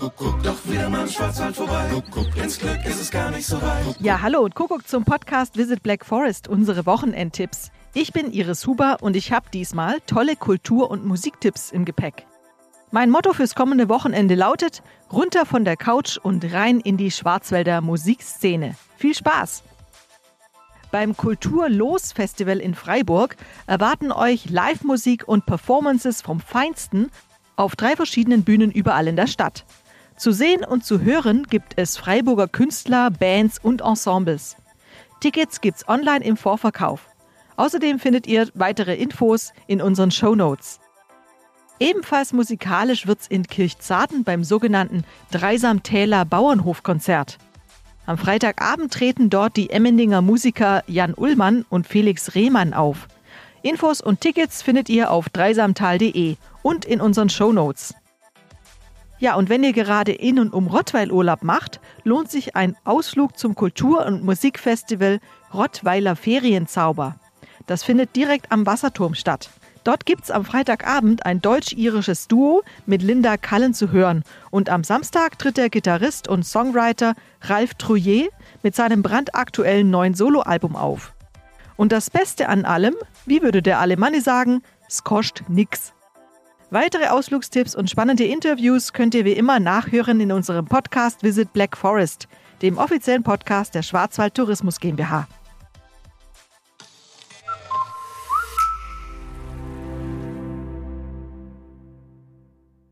Kuckuck, doch wieder mal im Schwarzwald vorbei. Kuckuck, ins Glück ist es gar nicht so weit. Ja, hallo und Kuckuck zum Podcast Visit Black Forest, unsere Wochenendtipps. Ich bin Iris Huber und ich habe diesmal tolle Kultur- und Musiktipps im Gepäck. Mein Motto fürs kommende Wochenende lautet: runter von der Couch und rein in die Schwarzwälder Musikszene. Viel Spaß! Beim Kulturlos Festival in Freiburg erwarten euch Live-Musik und Performances vom Feinsten auf drei verschiedenen Bühnen überall in der Stadt. Zu sehen und zu hören gibt es Freiburger Künstler, Bands und Ensembles. Tickets gibt's online im Vorverkauf. Außerdem findet ihr weitere Infos in unseren Show Notes. Ebenfalls musikalisch wird's in Kirchzarten beim sogenannten Dreisamtäler Bauernhofkonzert. Am Freitagabend treten dort die Emmendinger Musiker Jan Ullmann und Felix Rehmann auf. Infos und Tickets findet ihr auf dreisamtal.de und in unseren Show Notes. Ja, und wenn ihr gerade in und um Rottweil Urlaub macht, lohnt sich ein Ausflug zum Kultur- und Musikfestival Rottweiler Ferienzauber. Das findet direkt am Wasserturm statt. Dort gibt's am Freitagabend ein deutsch-irisches Duo mit Linda Cullen zu hören. Und am Samstag tritt der Gitarrist und Songwriter Ralf Trouillet mit seinem brandaktuellen neuen Soloalbum auf. Und das Beste an allem, wie würde der Alemanni sagen, es kostet nix. Weitere Ausflugstipps und spannende Interviews könnt ihr wie immer nachhören in unserem Podcast Visit Black Forest, dem offiziellen Podcast der Schwarzwald Tourismus GmbH.